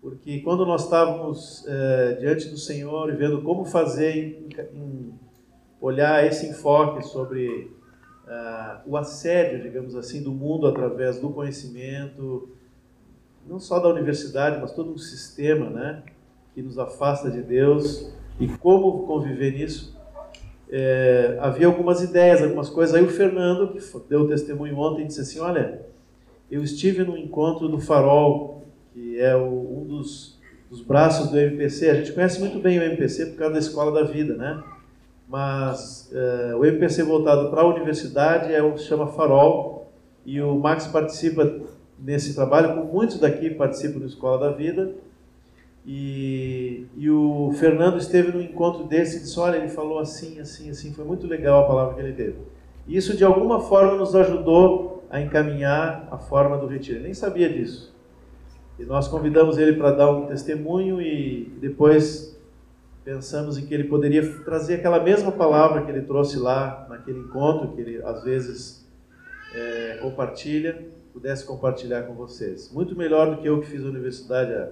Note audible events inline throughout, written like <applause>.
porque quando nós estávamos é, diante do Senhor e vendo como fazer, em, em olhar esse enfoque sobre uh, o assédio, digamos assim, do mundo através do conhecimento, não só da universidade, mas todo um sistema, né, que nos afasta de Deus e como conviver nisso. É, havia algumas ideias, algumas coisas. Aí o Fernando, que deu testemunho ontem, disse assim: Olha, eu estive no encontro do Farol, que é o, um dos, dos braços do MPC. A gente conhece muito bem o MPC por causa da Escola da Vida, né? mas uh, o MPC voltado para a universidade é o que se chama Farol, e o Max participa nesse trabalho, como muitos daqui participam do Escola da Vida, e, e o Fernando esteve no encontro desse e disse, olha, ele falou assim, assim, assim, foi muito legal a palavra que ele teve. Isso, de alguma forma, nos ajudou a encaminhar a forma do retiro. Ele nem sabia disso. E nós convidamos ele para dar um testemunho e depois pensamos em que ele poderia trazer aquela mesma palavra que ele trouxe lá naquele encontro, que ele às vezes é, compartilha, pudesse compartilhar com vocês. Muito melhor do que eu que fiz a universidade há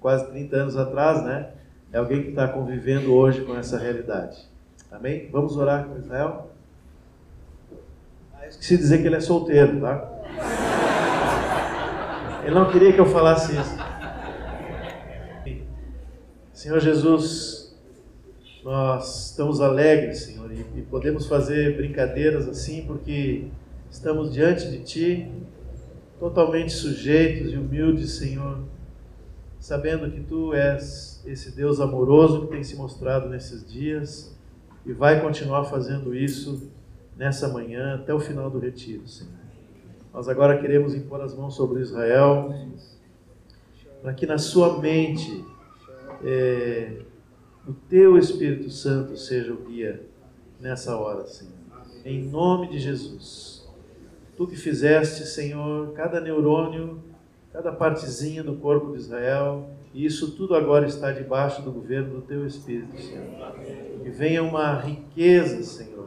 quase 30 anos atrás, né? É alguém que está convivendo hoje com essa realidade. Amém? Vamos orar com Israel? Ah, esqueci de dizer que ele é solteiro, tá? Ele não queria que eu falasse isso. Senhor Jesus, nós estamos alegres, Senhor, e, podemos fazer brincadeiras assim porque estamos diante de Ti, totalmente sujeitos e humildes, Senhor, sabendo que Tu és esse Deus amoroso que tem se mostrado nesses dias e vai continuar fazendo isso nessa manhã até o final do retiro, Senhor. Nós agora queremos impor as mãos sobre Israel, para que na sua mente é, o teu Espírito Santo seja o guia nessa hora, Senhor. Em nome de Jesus. Tu que fizeste, Senhor, cada neurônio, cada partezinha do corpo de Israel, e isso tudo agora está debaixo do governo do teu Espírito, Senhor. Que venha uma riqueza, Senhor,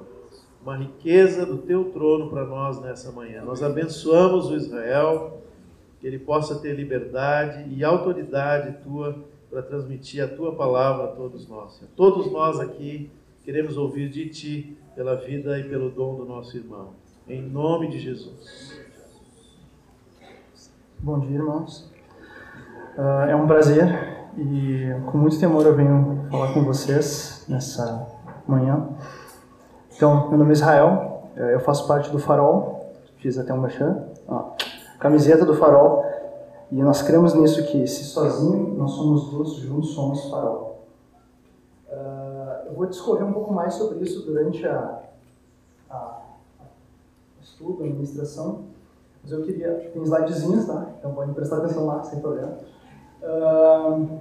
uma riqueza do teu trono para nós nessa manhã. Nós abençoamos o Israel, que ele possa ter liberdade e autoridade tua para transmitir a tua palavra a todos nós. Todos nós aqui queremos ouvir de ti pela vida e pelo dom do nosso irmão. Em nome de Jesus. Bom dia, irmãos. Uh, é um prazer e com muito temor eu venho falar com vocês nessa manhã. Então, meu nome é Israel, eu faço parte do Farol, fiz até um merchan, camiseta do Farol, e nós cremos nisso que se sozinho nós somos luz, juntos somos farol. Uh, eu vou discorrer um pouco mais sobre isso durante a, a, a estudo, a administração, mas eu queria, tem slidezinhos, tá? Então podem prestar atenção lá, sem problema. Uh,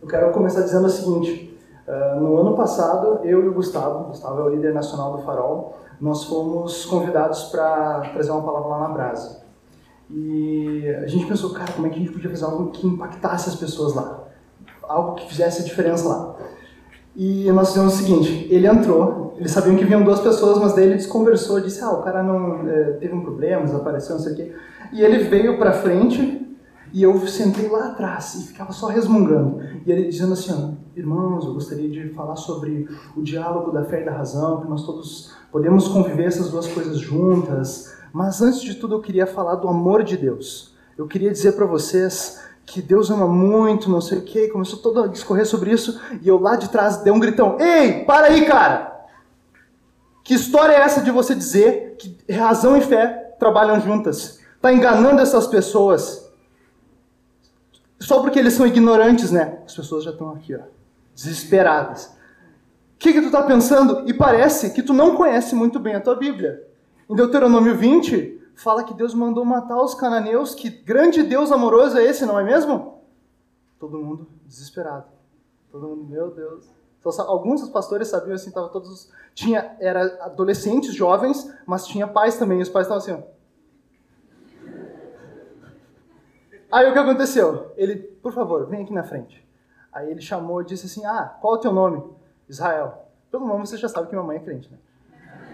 eu quero começar dizendo o seguinte, uh, no ano passado, eu e o Gustavo, Gustavo é o líder nacional do Farol, nós fomos convidados para trazer uma palavra lá na Brasa. E a gente pensou, cara, como é que a gente podia fazer algo que impactasse as pessoas lá? Algo que fizesse a diferença lá. E nós fizemos o seguinte, ele entrou, eles sabiam que vinham duas pessoas, mas daí ele desconversou, disse, ah, o cara não é, teve um problema, desapareceu, não sei o quê. E ele veio pra frente e eu sentei lá atrás e ficava só resmungando. E ele dizendo assim, irmãos, eu gostaria de falar sobre o diálogo da fé e da razão, que nós todos podemos conviver essas duas coisas juntas, mas antes de tudo, eu queria falar do amor de Deus. Eu queria dizer para vocês que Deus ama muito, não sei o quê, começou todo a discorrer sobre isso, e eu lá de trás dei um gritão: Ei, para aí, cara! Que história é essa de você dizer que razão e fé trabalham juntas? Está enganando essas pessoas. Só porque eles são ignorantes, né? As pessoas já estão aqui, ó, desesperadas. O que, que tu está pensando? E parece que tu não conhece muito bem a tua Bíblia. Em Deuteronômio 20, fala que Deus mandou matar os cananeus, que grande Deus amoroso é esse, não é mesmo? Todo mundo desesperado. Todo mundo, meu Deus. Então, alguns dos pastores sabiam assim, tava todos tinha era adolescentes, jovens, mas tinha pais também, e os pais estavam assim, ó. Aí o que aconteceu? Ele, por favor, vem aqui na frente. Aí ele chamou e disse assim: "Ah, qual é o teu nome?" Israel. Pelo nome você já sabe que minha mãe é crente, né?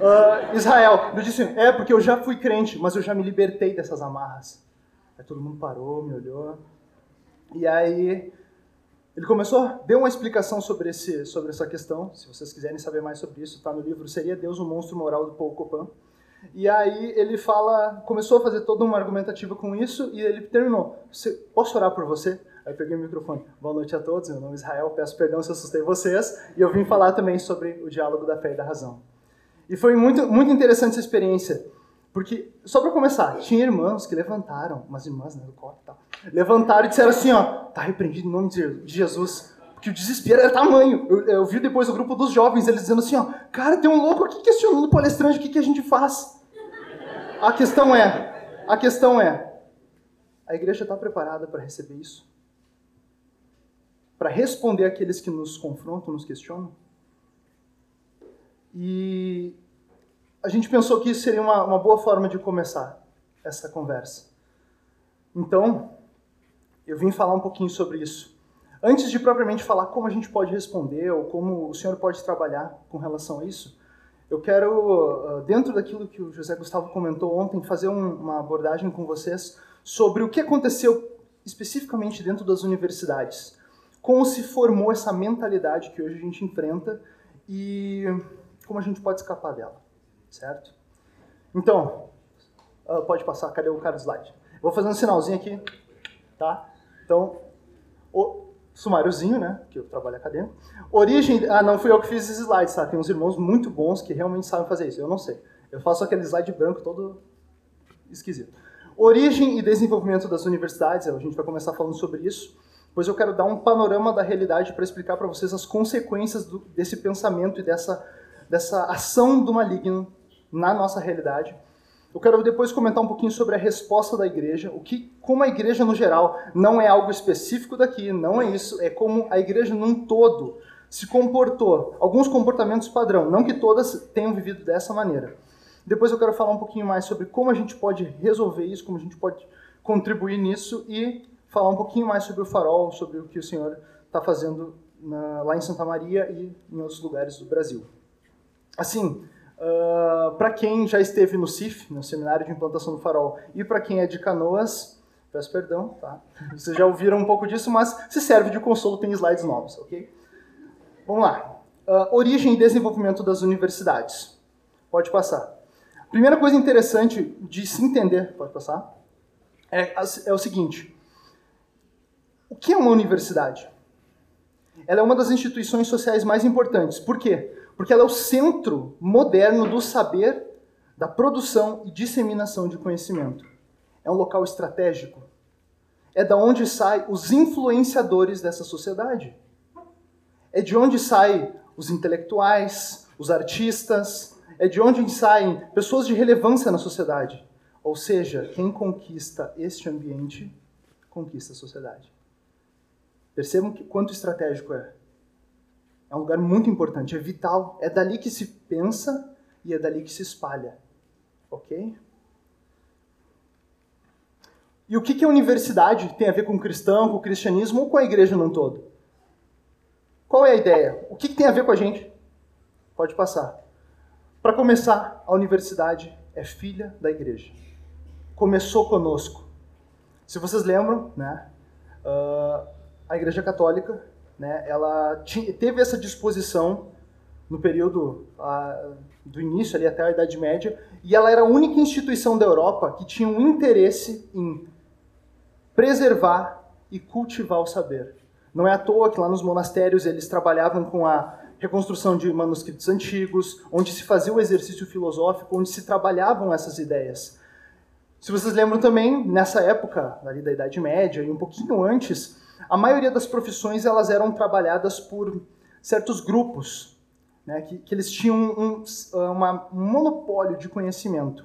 uh, Israel. Eu disse, é porque eu já fui crente, mas eu já me libertei dessas amarras. Aí todo mundo parou, me olhou. E aí ele começou, deu uma explicação sobre, esse, sobre essa questão. Se vocês quiserem saber mais sobre isso, está no livro Seria Deus o Monstro Moral do Paul Copan. E aí ele fala, começou a fazer toda uma argumentativa com isso e ele terminou. Posso orar por você? Aí eu peguei o microfone. Boa noite a todos, meu nome é Israel, peço perdão se assustei vocês. E eu vim falar também sobre o diálogo da fé e da razão. E foi muito, muito interessante essa experiência. Porque, só para começar, tinha irmãos que levantaram, umas irmãs né, do corpo e tal, levantaram e disseram assim, ó, tá repreendido em nome de Jesus. Porque o desespero era tamanho. Eu, eu vi depois o grupo dos jovens, eles dizendo assim, ó, cara, tem um louco aqui questionando o palestrante, o que, que a gente faz? A questão é, a questão é, a igreja está preparada para receber isso? Para responder aqueles que nos confrontam, nos questionam? E a gente pensou que isso seria uma, uma boa forma de começar essa conversa. Então, eu vim falar um pouquinho sobre isso. Antes de propriamente falar como a gente pode responder ou como o senhor pode trabalhar com relação a isso, eu quero, ah, dentro daquilo que o José Gustavo comentou ontem, fazer uma abordagem com vocês sobre o que aconteceu especificamente dentro das universidades. Como se formou essa mentalidade que hoje a gente enfrenta e como a gente pode escapar dela, certo? Então, ah, pode passar, cadê o cara slide? Vou fazer um sinalzinho aqui, tá? Então, o sumáriozinho, né, que eu trabalho acadêmico. Origem, ah, não fui eu que fiz esses slides, tá? Tem uns irmãos muito bons que realmente sabem fazer isso, eu não sei. Eu faço aquele slide branco todo esquisito. Origem e desenvolvimento das universidades, a gente vai começar falando sobre isso. Pois eu quero dar um panorama da realidade para explicar para vocês as consequências do, desse pensamento e dessa, dessa ação do maligno na nossa realidade eu quero depois comentar um pouquinho sobre a resposta da igreja, o que, como a igreja no geral não é algo específico daqui, não é isso, é como a igreja num todo se comportou, alguns comportamentos padrão, não que todas tenham vivido dessa maneira. Depois eu quero falar um pouquinho mais sobre como a gente pode resolver isso, como a gente pode contribuir nisso e falar um pouquinho mais sobre o farol, sobre o que o Senhor está fazendo na, lá em Santa Maria e em outros lugares do Brasil. Assim, Ah, para quem já esteve no CIF, no Seminário de Implantação do Farol, e para quem é de Canoas, peço perdão, tá? Vocês já ouviram um pouco disso, mas se serve de consolo, tem slides novos, ok? Vamos lá. Uh, origem e desenvolvimento das universidades. Pode passar. Primeira coisa interessante de se entender, pode passar, é, é o seguinte. O que é uma universidade? Ela é uma das instituições sociais mais importantes. Por quê? Porque ela é o centro moderno do saber, da produção e disseminação de conhecimento. É um local estratégico. É da onde saem os influenciadores dessa sociedade. É de onde saem os intelectuais, os artistas, é de onde saem pessoas de relevância na sociedade. Ou seja, quem conquista este ambiente, conquista a sociedade. Percebam que, quanto estratégico é. É um lugar muito importante, é vital. É dali que se pensa e é dali que se espalha. Ok? E o que, que a universidade tem a ver com o cristão, com o cristianismo ou com a igreja num todo? Qual é a ideia? O que, que tem a ver com a gente? Pode passar. Para começar, a universidade é filha da igreja. Começou conosco. Se vocês lembram, né, uh, a Igreja Católica né, ela teve essa disposição no período do início ali até a Idade Média, e ela era a única instituição da Europa que tinha um interesse em preservar e cultivar o saber. Não é à toa que lá nos monastérios eles trabalhavam com a reconstrução de manuscritos antigos, onde se fazia o exercício filosófico, onde se trabalhavam essas ideias. Se vocês lembram também, nessa época, ali da Idade Média e um pouquinho antes, a maioria das profissões elas eram trabalhadas por certos grupos, né, que, que, eles tinham um, uma, um monopólio de conhecimento.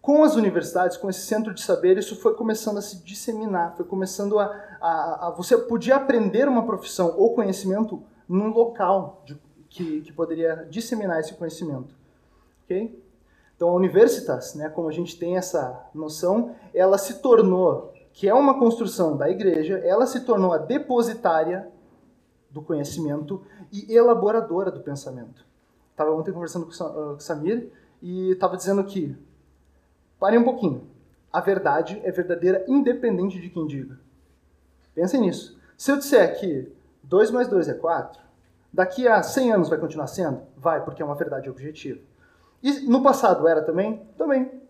Com as universidades, com esse centro de saber, isso foi começando a se disseminar, foi começando a, a, a você podia aprender uma profissão ou conhecimento num local de, que, que poderia disseminar esse conhecimento, ok? Então a Universitas, né, como a gente tem essa noção, ela se tornou que é uma construção da igreja, ela se tornou a depositária do conhecimento e elaboradora do pensamento. Estava ontem conversando com o Samir e estava dizendo que, parem um pouquinho, a verdade é verdadeira independente de quem diga. Pensem nisso. Se eu disser que 2 mais 2 é 4, daqui a 100 anos vai continuar sendo? Vai, porque é uma verdade objetiva. E no passado era também? Também.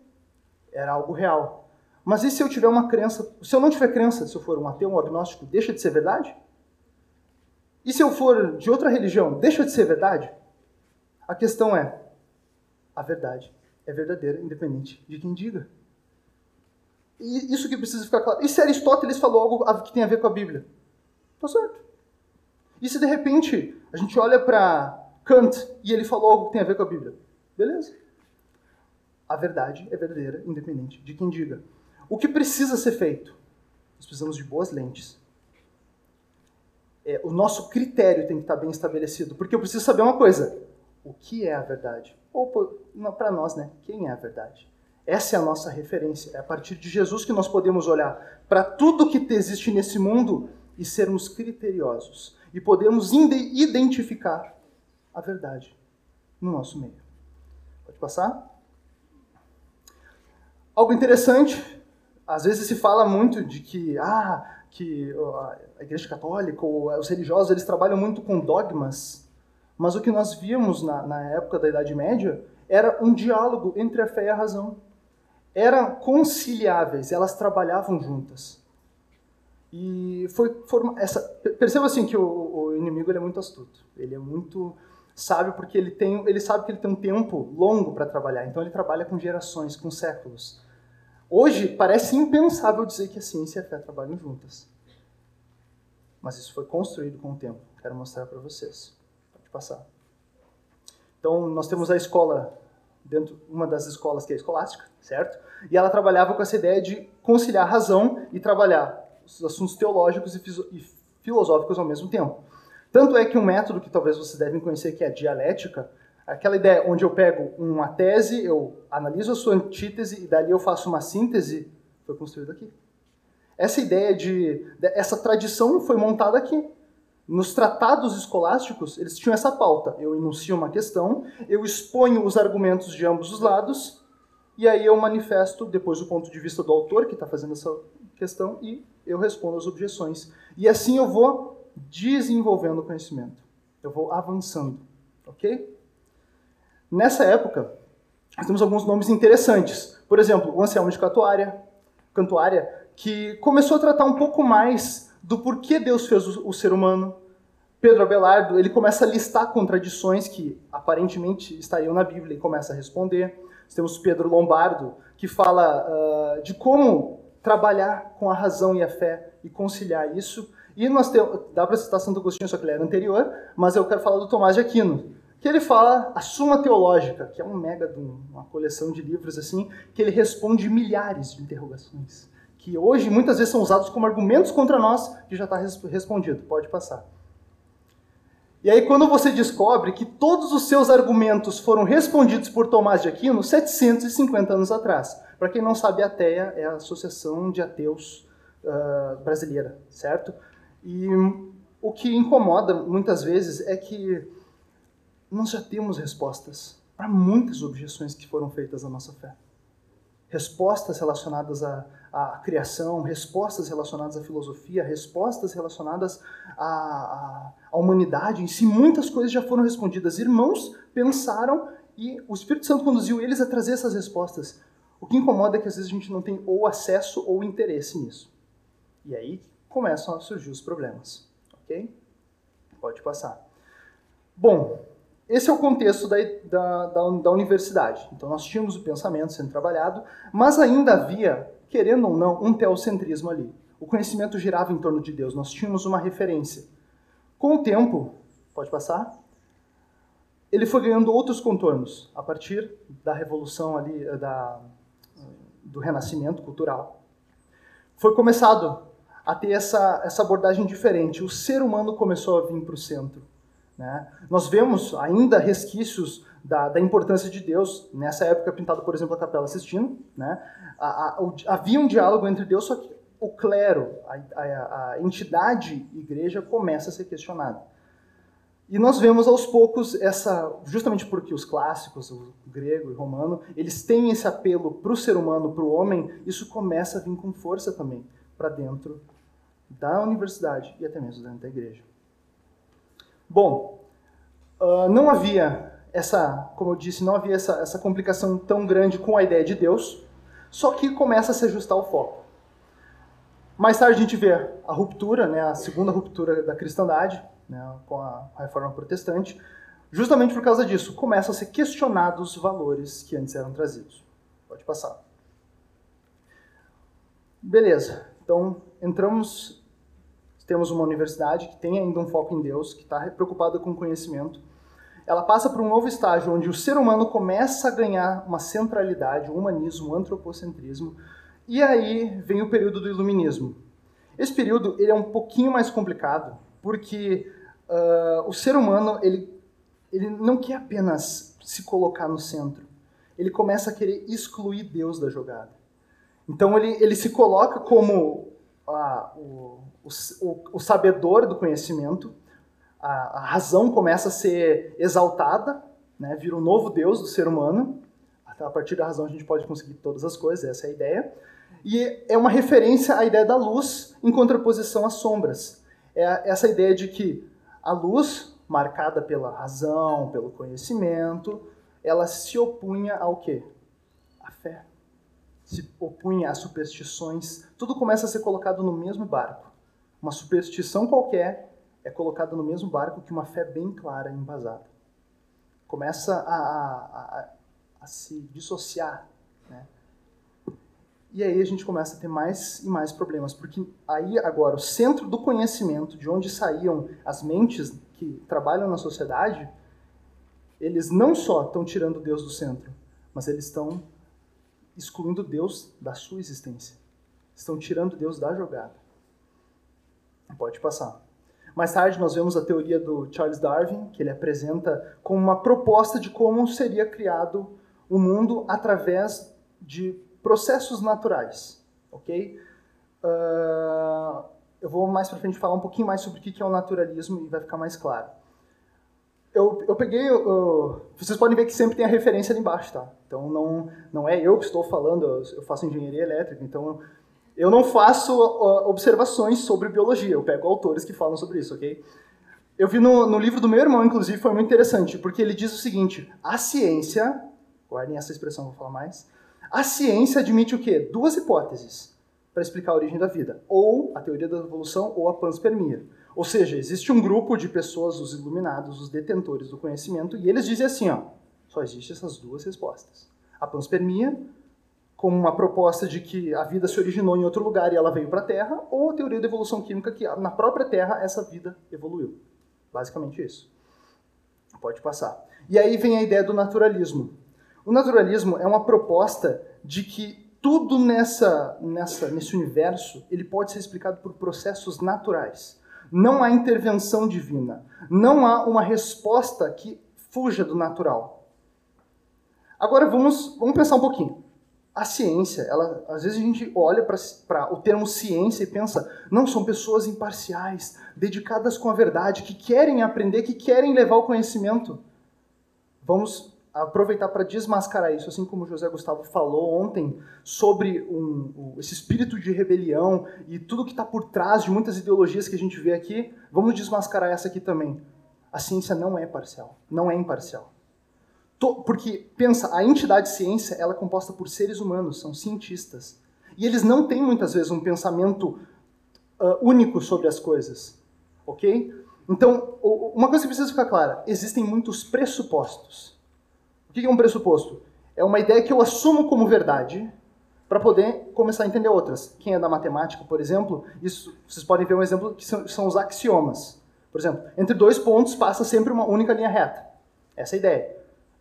Era algo real. Mas e se eu tiver uma crença? Se eu não tiver crença, se eu for um ateu, um agnóstico, deixa de ser verdade? E se eu for de outra religião, deixa de ser verdade? A questão é: a verdade é verdadeira, independente de quem diga. E isso que precisa ficar claro. E se Aristóteles falou algo que tem a ver com a Bíblia? Tá certo. E se de repente a gente olha para Kant e ele falou algo que tem a ver com a Bíblia? Beleza. A verdade é verdadeira, independente de quem diga. O que precisa ser feito? Nós precisamos de boas lentes. É, o nosso critério tem que estar bem estabelecido, porque eu preciso saber uma coisa: o que é a verdade? Ou para nós, né? Quem é a verdade? Essa é a nossa referência. É a partir de Jesus que nós podemos olhar para tudo que existe nesse mundo e sermos criteriosos e podemos identificar a verdade no nosso meio. Pode passar? Algo interessante, às vezes se fala muito de que ah, que a Igreja Católica ou os religiosos eles trabalham muito com dogmas, mas o que nós vimos na, na época da Idade Média era um diálogo entre a fé e a razão eram conciliáveis, elas trabalhavam juntas. E foi forma, essa perceba assim que o, o inimigo é muito astuto. Ele é muito sábio porque ele tem, ele sabe que ele tem um tempo longo para trabalhar. Então ele trabalha com gerações, com séculos. Hoje parece impensável dizer que a ciência e a fé trabalham juntas. Mas isso foi construído com o tempo. Quero mostrar para vocês. Pode passar. Então nós temos a escola dentro uma das escolas que é a escolástica, certo? E ela trabalhava com essa ideia de conciliar razão e trabalhar os assuntos teológicos e filosóficos ao mesmo tempo. Tanto é que um método que talvez vocês devem conhecer, que é a dialética, aquela ideia onde eu pego uma tese, eu analiso a sua antítese e dali eu faço uma síntese, foi construído aqui. Essa ideia de essa tradição foi montada aqui. Nos tratados escolásticos, eles tinham essa pauta. Eu enuncio uma questão, eu exponho os argumentos de ambos os lados, e aí eu manifesto depois o ponto de vista do autor que está fazendo essa questão e eu respondo as objeções. E assim eu vou desenvolvendo o conhecimento. Eu vou avançando, ok? Nessa época, nós temos alguns nomes interessantes. Por exemplo, o Anselmo de Cantuária, Cantuária que começou a tratar um pouco mais do porquê Deus fez o, o ser humano. Pedro Abelardo, ele começa a listar contradições que aparentemente estariam na Bíblia e começa a responder. Nós temos Pedro Lombardo, que fala uh, de como trabalhar com a razão e a fé e conciliar isso. E nós temos, dá para citar Santo Agostinho, só que ele era anterior, mas eu quero falar do Tomás de Aquino, que ele fala a Suma Teológica, que é um mega de uma coleção de livros assim, que ele responde milhares de interrogações que hoje muitas vezes são usados como argumentos contra nós, que já está respondido. Pode passar. E aí, quando você descobre que todos os seus argumentos foram respondidos por Tomás de Aquino 750 anos atrás. Para quem não sabe, a ATEA é a Associação de Ateus uh, Brasileira, certo? E o que incomoda muitas vezes é que nós já temos respostas para muitas objeções que foram feitas à nossa fé respostas relacionadas à, à, criação, respostas relacionadas à filosofia, respostas relacionadas à, à, à, humanidade em si. Muitas coisas já foram respondidas. Irmãos pensaram e o Espírito Santo conduziu eles a trazer essas respostas. O que incomoda é que às vezes a gente não tem ou acesso ou interesse nisso. E aí começam a surgir os problemas. Ok? Pode passar. Bom, esse é o contexto da, da, da, da, universidade. Então, nós tínhamos o pensamento sendo trabalhado, mas ainda havia, querendo ou não, um teocentrismo ali. O conhecimento girava em torno de Deus, nós tínhamos uma referência. Com o tempo, pode passar, ele foi ganhando outros contornos, a partir da revolução ali, da, do renascimento cultural. Foi começado a ter essa, essa abordagem diferente. O ser humano começou a vir para o centro né? Nós vemos ainda resquícios da, da, importância de Deus, nessa época pintada, por exemplo, a Capela Sistina. Né? A, a, havia um diálogo entre Deus, só que o clero, a, a, entidade igreja, começa a ser questionada. E nós vemos aos poucos essa, justamente porque os clássicos, o grego e romano, eles têm esse apelo para o ser humano, para o homem, isso começa a vir com força também para dentro da universidade e até mesmo dentro da igreja. Bom, uh, não havia essa, como eu disse, não havia essa, essa complicação tão grande com a ideia de Deus, só que começa a se ajustar o foco. Mais tarde a gente vê a ruptura, né, a segunda ruptura da cristandade, né, com a reforma protestante, justamente por causa disso, começam a ser questionados os valores que antes eram trazidos. Pode passar. Beleza, então entramos, temos uma universidade que tem ainda um foco em Deus, que está preocupada com o conhecimento. Ela passa por um novo estágio onde o ser humano começa a ganhar uma centralidade, um humanismo, um antropocentrismo, e aí vem o período do iluminismo. Esse período ele é um pouquinho mais complicado, porque uh, o ser humano ele, ele não quer apenas se colocar no centro, ele começa a querer excluir Deus da jogada. Então ele, ele se coloca como uh, o, o, sabedor do conhecimento, a, a, razão começa a ser exaltada, né, vira o um novo Deus do ser humano. A partir da razão a gente pode conseguir todas as coisas, essa é a ideia. E é uma referência à ideia da luz em contraposição às sombras. É essa ideia de que a luz, marcada pela razão, pelo conhecimento, ela se opunha ao quê? A fé. Se opunha às superstições. Tudo começa a ser colocado no mesmo barco. Uma superstição qualquer é colocada no mesmo barco que uma fé bem clara e embasada. Começa a, a, a, a se dissociar. Né? E aí a gente começa a ter mais e mais problemas, porque aí agora o centro do conhecimento, de onde saíam as mentes que trabalham na sociedade, eles não só estão tirando Deus do centro, mas eles estão excluindo Deus da sua existência. Estão tirando Deus da jogada. Pode passar. Mais tarde nós vemos a teoria do Charles Darwin, que ele apresenta como uma proposta de como seria criado o mundo através de processos naturais, ok? Uh, eu vou mais para frente falar um pouquinho mais sobre o que é o naturalismo e vai ficar mais claro. Eu, eu peguei, vocês podem ver que sempre tem a referência ali embaixo, tá? Então não, não é eu que estou falando, eu faço engenharia elétrica, então eu não faço uh, observações sobre biologia, eu pego autores que falam sobre isso, ok? Eu vi no, no livro do meu irmão, inclusive, foi muito interessante, porque ele diz o seguinte: a ciência, guardem essa expressão, vou falar mais, a ciência admite o quê? Duas hipóteses para explicar a origem da vida: ou a teoria da evolução ou a panspermia. Ou seja, existe um grupo de pessoas, os iluminados, os detentores do conhecimento, e eles dizem assim, ó, só existem essas duas respostas. A panspermia, como uma proposta de que a vida se originou em outro lugar e ela veio para a Terra, ou a teoria da evolução química, que na própria Terra essa vida evoluiu. Basicamente isso. Pode passar. E aí vem a ideia do naturalismo. O naturalismo é uma proposta de que tudo nessa, nessa, nesse universo ele pode ser explicado por processos naturais. Não há intervenção divina. Não há uma resposta que fuja do natural. Agora vamos, vamos pensar um pouquinho. A ciência, ela, às vezes a gente olha para o termo ciência e pensa, não, são pessoas imparciais, dedicadas com a verdade, que querem aprender, que querem levar o conhecimento. Vamos aproveitar para desmascarar isso, assim como o José Gustavo falou ontem sobre um, um, esse espírito de rebelião e tudo que está por trás de muitas ideologias que a gente vê aqui, vamos desmascarar essa aqui também. A ciência não é parcial, não é imparcial. Porque, pensa, a entidade ciência ela é composta por seres humanos, são cientistas. E eles não têm muitas vezes um pensamento uh, único sobre as coisas. Ok? Então, uma coisa que precisa ficar clara: existem muitos pressupostos o que é um pressuposto? É uma ideia que eu assumo como verdade para poder começar a entender outras. Quem é da matemática, por exemplo, isso vocês podem ver um exemplo que são, são os axiomas. Por exemplo, entre dois pontos passa sempre uma única linha reta. Essa é a ideia.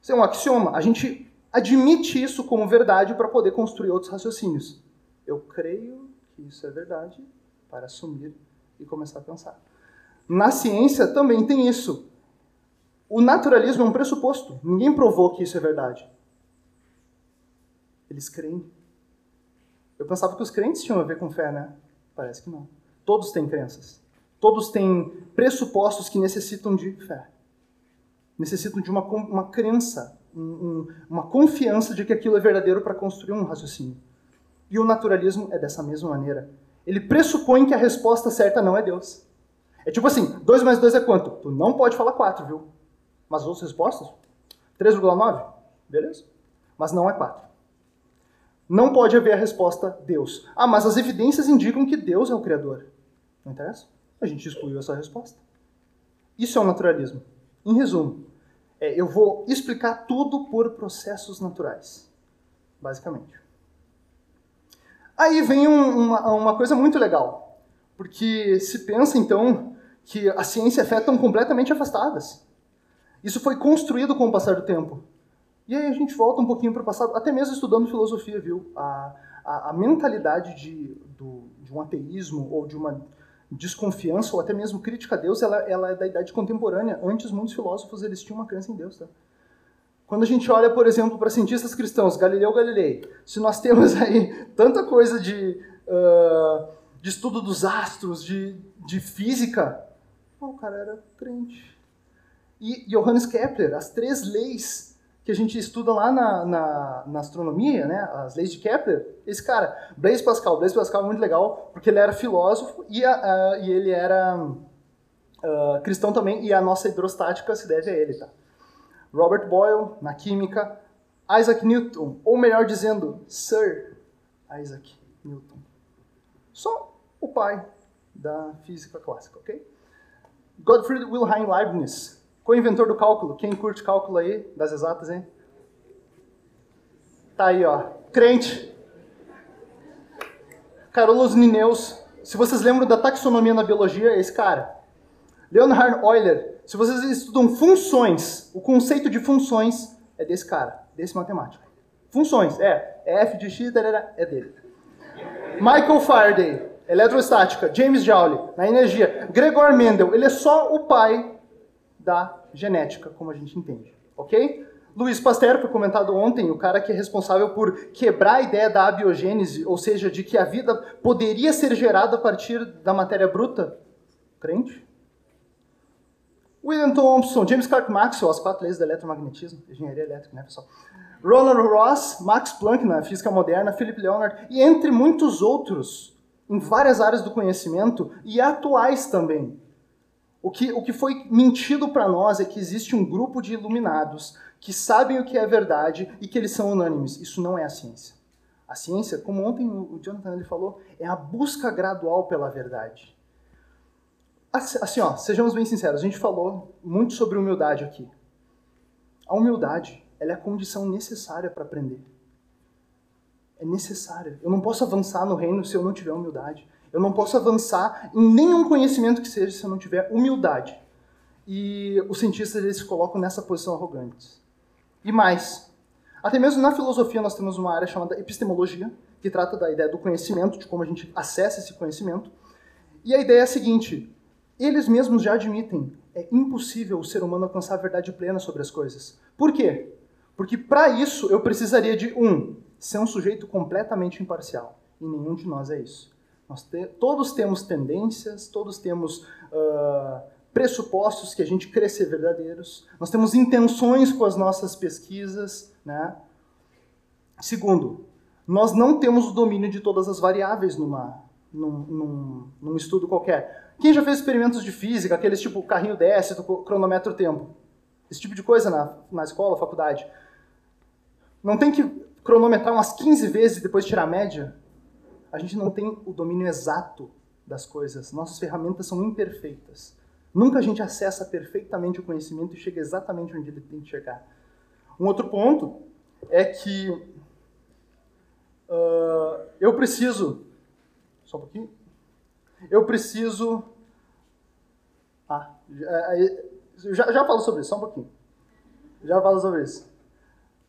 Isso é um axioma. A gente admite isso como verdade para poder construir outros raciocínios. Eu creio que isso é verdade para assumir e começar a pensar. Na ciência também tem isso. O naturalismo é um pressuposto. Ninguém provou que isso é verdade. Eles creem. Eu pensava que os crentes tinham a ver com fé, né? Parece que não. Todos têm crenças. Todos têm pressupostos que necessitam de fé. Necessitam de uma, uma crença, um, um, uma confiança de que aquilo é verdadeiro para construir um raciocínio. E o naturalismo é dessa mesma maneira. Ele pressupõe que a resposta certa não é Deus. É tipo assim, 2 mais 2 é quanto? Tu não pode falar 4, viu? Mas as outras respostas? 3,9? Beleza. Mas não é 4. Não pode haver a resposta Deus. Ah, mas as evidências indicam que Deus é o Criador. Não interessa? A gente excluiu essa resposta. Isso é o naturalismo. Em resumo, é, eu vou explicar tudo por processos naturais. Basicamente. Aí vem um, uma, uma coisa muito legal. Porque se pensa, então, que a ciência e a fé estão completamente afastadas. Isso foi construído com o passar do tempo. E aí a gente volta um pouquinho para o passado, até mesmo estudando filosofia, viu? A, a, a mentalidade de, do, de um ateísmo ou de uma desconfiança ou até mesmo crítica a Deus, ela, ela é da idade contemporânea. Antes, muitos filósofos eles tinham uma crença em Deus, tá? Quando a gente olha, por exemplo, para cientistas cristãos, Galileu Galilei, se nós temos <laughs> aí tanta coisa de, uh, de estudo dos astros, de, de física, o cara era crente. E Johannes Kepler, as três leis que a gente estuda lá na, na, na, astronomia, né, as leis de Kepler, esse cara, Blaise Pascal, Blaise Pascal é muito legal, porque ele era filósofo e, a, a, e ele era uh, cristão também, e a nossa hidrostática se deve a ele, tá? Robert Boyle, na química, Isaac Newton, ou melhor dizendo, Sir Isaac Newton. Só o pai da física clássica, ok? Gottfried Wilhelm Leibniz, Co-inventor do cálculo. Quem curte cálculo aí, das exatas, hein? Tá aí, ó. Crente. Carolus Linnaeus. Se vocês lembram da taxonomia na biologia, é esse cara. Leonhard Euler. Se vocês estudam funções, o conceito de funções é desse cara, desse matemático. Funções, é. é f de x, é dele. Michael Faraday, eletrostática. James Joule, na energia. Gregor Mendel, ele é só o pai da genética, como a gente entende, ok? Luiz Pasteur foi comentado ontem, o cara que é responsável por quebrar a ideia da abiogênese, ou seja, de que a vida poderia ser gerada a partir da matéria bruta. Crente? William Thompson, James Clerk Maxwell, as quatro leis do eletromagnetismo, engenharia elétrica, né, pessoal? Ronald Ross, Max Planck na física moderna, Philip Leonard, e entre muitos outros, em várias áreas do conhecimento, e atuais também. O que, o que foi mentido para nós é que existe um grupo de iluminados que sabem o que é verdade e que eles são unânimes. Isso não é a ciência. A ciência, como ontem o Jonathan ele falou, é a busca gradual pela verdade. Assim, ó, sejamos bem sinceros, a gente falou muito sobre humildade aqui. A humildade, ela é a condição necessária para aprender. É necessária. Eu não posso avançar no reino se eu não tiver humildade. Eu não posso avançar em nenhum conhecimento que seja se eu não tiver humildade. E os cientistas eles se colocam nessa posição arrogante. E mais, até mesmo na filosofia nós temos uma área chamada epistemologia, que trata da ideia do conhecimento, de como a gente acessa esse conhecimento. E a ideia é a seguinte: eles mesmos já admitem, é impossível o ser humano alcançar a verdade plena sobre as coisas. Por quê? Porque para isso eu precisaria de um, ser um sujeito completamente imparcial. E nenhum de nós é isso. Te, todos temos tendências, todos temos uh, pressupostos que a gente crê ser verdadeiros, nós temos intenções com as nossas pesquisas. Né? Segundo, nós não temos o domínio de todas as variáveis numa, num, num, num estudo qualquer. Quem já fez experimentos de física, aqueles tipo carrinho desce, cronômetro tempo? Esse tipo de coisa na, na escola, faculdade. Não tem que cronometrar umas 15 vezes e depois tirar a média? A gente não tem o domínio exato das coisas. Nossas ferramentas são imperfeitas. Nunca a gente acessa perfeitamente o conhecimento e chega exatamente onde ele tem que chegar. Um outro ponto é que uh, eu preciso. Só um pouquinho. Eu preciso. Ah, já, já, falo sobre isso, só um pouquinho. Já falo sobre isso.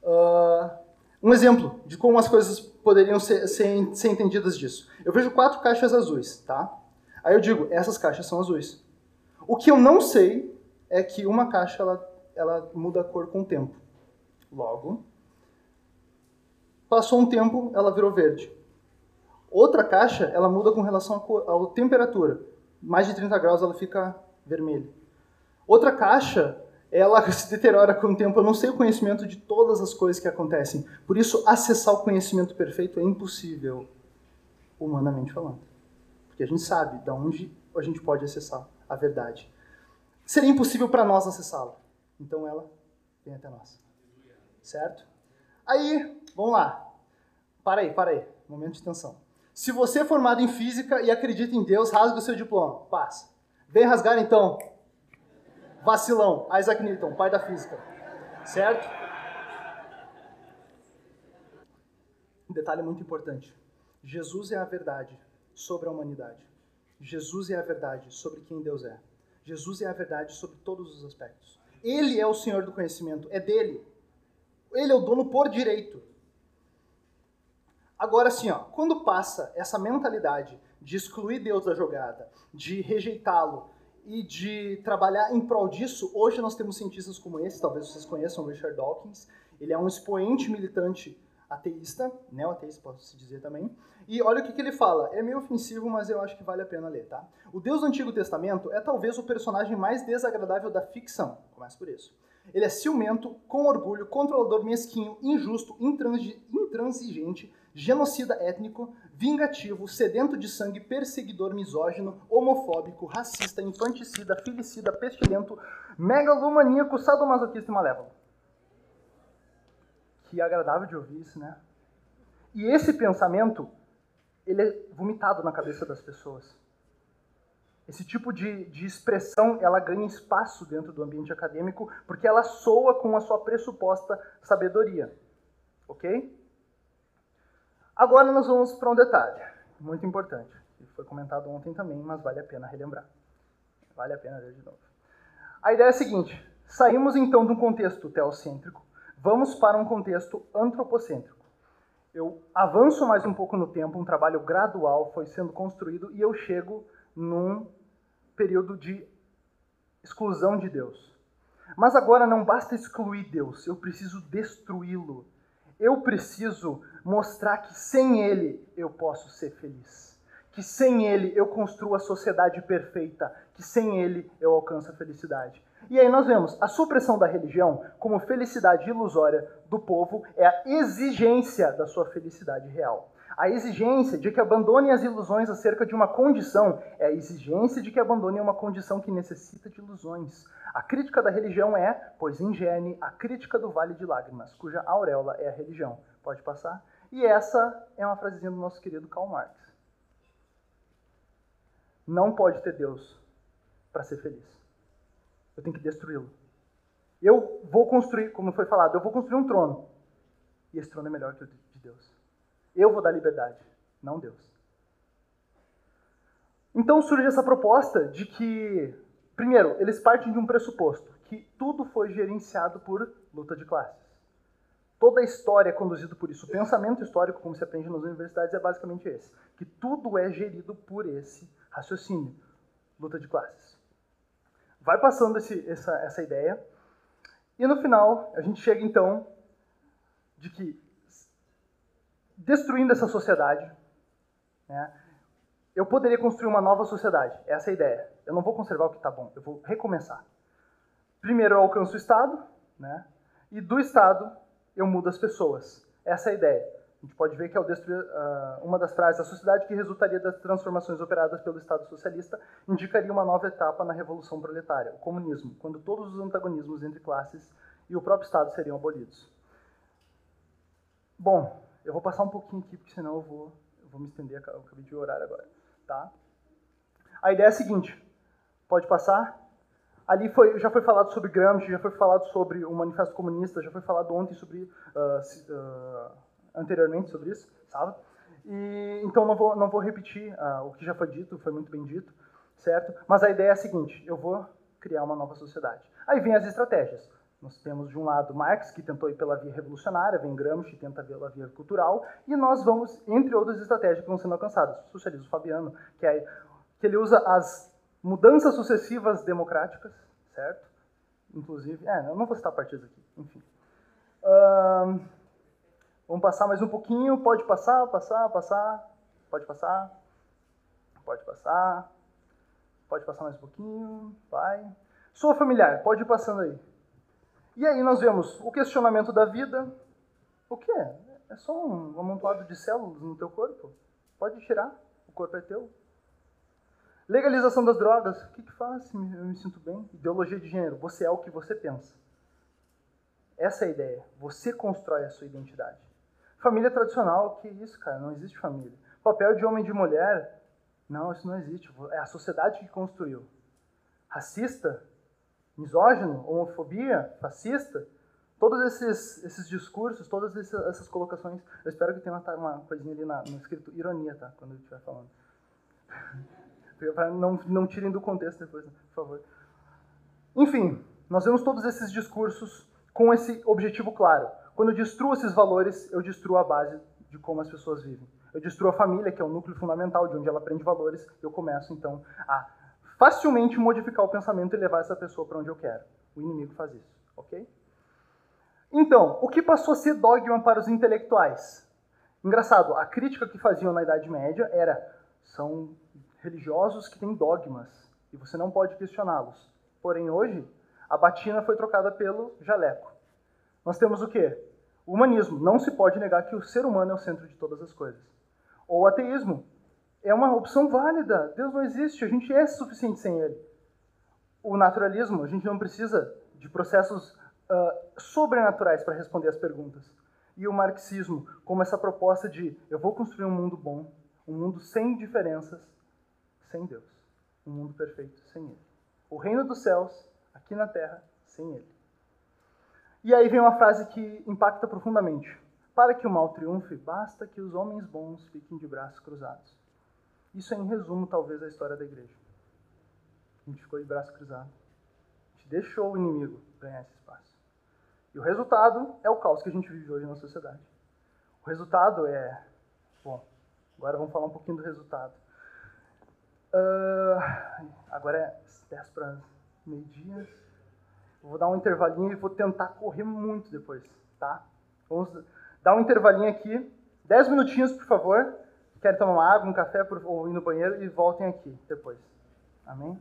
Uh, um exemplo de como as coisas poderiam ser, ser, ser entendidas disso. Eu vejo quatro caixas azuis, tá? Aí eu digo, essas caixas são azuis. O que eu não sei é que uma caixa ela, ela muda a cor com o tempo. Logo, passou um tempo, ela virou verde. Outra caixa, ela muda com relação à temperatura. Mais de 30 graus ela fica vermelha. Outra caixa, ela <laughs> se deteriora com o tempo. Eu não sei o conhecimento de todas as coisas que acontecem. Por isso, acessar o conhecimento perfeito é impossível, humanamente falando. porque a gente sabe de onde a gente pode acessar a verdade. Seria impossível para nós acessá-la. Então ela vem até nós. Certo? Aí, vamos lá. Para aí, para aí. Momento de tensão. Se você é formado em física e acredita em Deus, rasga o seu diploma. Passa. Vem rasgar então. Vacilão. Isaac Newton, pai da física. Certo? Um detalhe muito importante. Jesus é a verdade sobre a humanidade. Jesus é a verdade sobre quem Deus é. Jesus é a verdade sobre todos os aspectos. Ele é o Senhor do conhecimento, é dele. Ele é o dono por direito. Agora, assim, ó, quando passa essa mentalidade de excluir Deus da jogada, de rejeitá-lo e de trabalhar em prol disso, hoje nós temos cientistas como esse, talvez vocês conheçam, Richard Dawkins. Ele é um expoente militante ateísta, neo-ateísta, posso dizer também. E olha o que, que ele fala. É meio ofensivo, mas eu acho que vale a pena ler, tá? O Deus do Antigo Testamento é talvez o personagem mais desagradável da ficção. Começa por isso. Ele é ciumento, com orgulho, controlador mesquinho, injusto, intransigente, genocida étnico, vingativo, sedento de sangue, perseguidor misógino, homofóbico, racista, infanticida, filicida, pestilento, megalomaníaco, sadomasoquista e malévolo. Que agradável de ouvir isso, né? E esse pensamento, ele é vomitado na cabeça das pessoas. Esse tipo de, de expressão, ela ganha espaço dentro do ambiente acadêmico porque ela soa com a sua pressuposta sabedoria. Ok? Agora nós vamos para um detalhe muito importante, que foi comentado ontem também, mas vale a pena relembrar. Vale a pena ler de novo. A ideia é a seguinte: saímos então de um contexto teocêntrico, vamos para um contexto antropocêntrico. Eu avanço mais um pouco no tempo, um trabalho gradual foi sendo construído e eu chego num período de exclusão de Deus. Mas agora não basta excluir Deus, eu preciso destruí-lo eu preciso mostrar que sem Ele eu posso ser feliz. Que sem Ele eu construo a sociedade perfeita. Que sem Ele eu alcanço a felicidade. E aí nós vemos a supressão da religião como felicidade ilusória do povo é a exigência da sua felicidade real. A exigência de que abandone as ilusões acerca de uma condição é a exigência de que abandone uma condição que necessita de ilusões. A crítica da religião é, pois ingene, a crítica do vale de lágrimas, cuja auréola é a religião. Pode passar? E essa é uma frasezinha do nosso querido Karl Marx. Não pode ter Deus para ser feliz. Eu tenho que destruí-lo. Eu vou construir, como foi falado, eu vou construir um trono. E esse trono é melhor que o de Deus. Eu vou dar liberdade, não Deus. Então surge essa proposta de que, primeiro, eles partem de um pressuposto, que tudo foi gerenciado por luta de classes. Toda a história é conduzida por isso. O pensamento histórico, como se aprende nas universidades, é basicamente esse: que tudo é gerido por esse raciocínio, luta de classes. Vai passando esse, essa, essa ideia, e no final a gente chega então de que destruindo essa sociedade, né, eu poderia construir uma nova sociedade. Essa é a ideia. Eu não vou conservar o que está bom, eu vou recomeçar. Primeiro eu alcanço o Estado, né, e do Estado eu mudo as pessoas. Essa é a ideia. A gente pode ver que ao destruir uh, uma das frases, a sociedade que resultaria das transformações operadas pelo Estado socialista indicaria uma nova etapa na revolução proletária, o comunismo, quando todos os antagonismos entre classes e o próprio Estado seriam abolidos. Bom, eu vou passar um pouquinho aqui, porque senão eu vou, eu vou me estender, eu acabei de horário agora. Tá? A ideia é a seguinte, pode passar? Ali foi, já foi falado sobre Gramsci, já foi falado sobre o Manifesto Comunista, já foi falado ontem sobre, uh, uh, anteriormente sobre isso, sabe? E, então não vou, não vou repetir uh, o que já foi dito, foi muito bem dito, certo? Mas a ideia é a seguinte, eu vou criar uma nova sociedade. Aí vem as estratégias. Nós temos, de um lado, Marx, que tentou ir pela via revolucionária, vem Gramsci, que tenta pela via cultural, e nós vamos, entre outras estratégias que vão sendo alcançadas, o socialismo fabiano, que, é, que ele usa as mudanças sucessivas democráticas, certo? Inclusive, é, eu não vou citar partidos aqui, enfim. vamos passar mais um pouquinho, pode passar, passar, passar, pode passar, pode passar, pode passar mais um pouquinho, vai. Sua familiar, pode ir passando aí. E aí nós vemos o questionamento da vida. O que é? É só um amontoado de células no teu corpo. Pode tirar, o corpo é teu. Legalização das drogas, o que, que faz? Eu me sinto bem. Ideologia de gênero, você é o que você pensa. Essa é a ideia. Você constrói a sua identidade. Família tradicional, que isso, cara? Não existe família. Papel de homem e de mulher, não, isso não existe. É a sociedade que construiu. Racista, misógino, homofobia, fascista, todos esses, esses discursos, todas essas, colocações, eu espero que tenha uma, uma coisinha ali na, no escrito ironia, tá? Quando eu estiver falando. <laughs> Não, não tirem do contexto depois, por favor. Enfim, nós vemos todos esses discursos com esse objetivo claro. Quando eu destruo esses valores, eu destruo a base de como as pessoas vivem. Eu destruo a família, que é o núcleo fundamental de onde ela aprende valores, eu começo então a facilmente modificar o pensamento e levar essa pessoa para onde eu quero. O inimigo faz isso, ok? Então, o que passou a ser dogma para os intelectuais? Engraçado, a crítica que faziam na Idade Média era são religiosos que têm dogmas e você não pode questioná-los. Porém, hoje, a batina foi trocada pelo jaleco. Nós temos o quê? O humanismo. Não se pode negar que o ser humano é o centro de todas as coisas. Ou o ateísmo. É uma opção válida. Deus não existe, a gente é suficiente sem ele. O naturalismo, a gente não precisa de processos uh, sobrenaturais para responder as perguntas. E o marxismo, como essa proposta de eu vou construir um mundo bom, um mundo sem diferenças, sem Deus. Um mundo perfeito sem Ele. O reino dos céus, aqui na terra, sem Ele. E aí vem uma frase que impacta profundamente. Para que o mal triunfe, basta que os homens bons fiquem de braços cruzados. Isso é, em resumo, talvez, a história da igreja. A gente ficou de braço cruzado. A gente deixou o inimigo ganhar esse espaço. E o resultado é o caos que a gente vive hoje na sociedade. O resultado é. Bom, agora vamos falar um pouquinho do resultado. Uh, agora é 10 para meio-dia. Vou dar um intervalinho e vou tentar correr muito depois, tá? Vamos dar um intervalinho aqui. 10 minutinhos, por favor. Querem tomar uma água, um café ou ir no banheiro e voltem aqui depois. Amém?